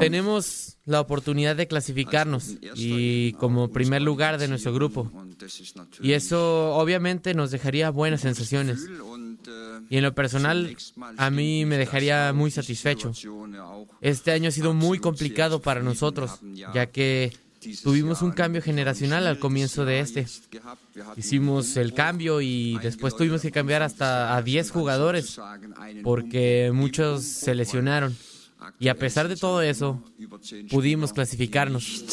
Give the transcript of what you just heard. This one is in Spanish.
Tenemos la oportunidad de clasificarnos y como primer lugar de nuestro grupo. Y eso obviamente nos dejaría buenas sensaciones. Y en lo personal, a mí me dejaría muy satisfecho. Este año ha sido muy complicado para nosotros, ya que tuvimos un cambio generacional al comienzo de este. Hicimos el cambio y después tuvimos que cambiar hasta a 10 jugadores porque muchos se lesionaron. Y a pesar de todo eso, pudimos clasificarnos.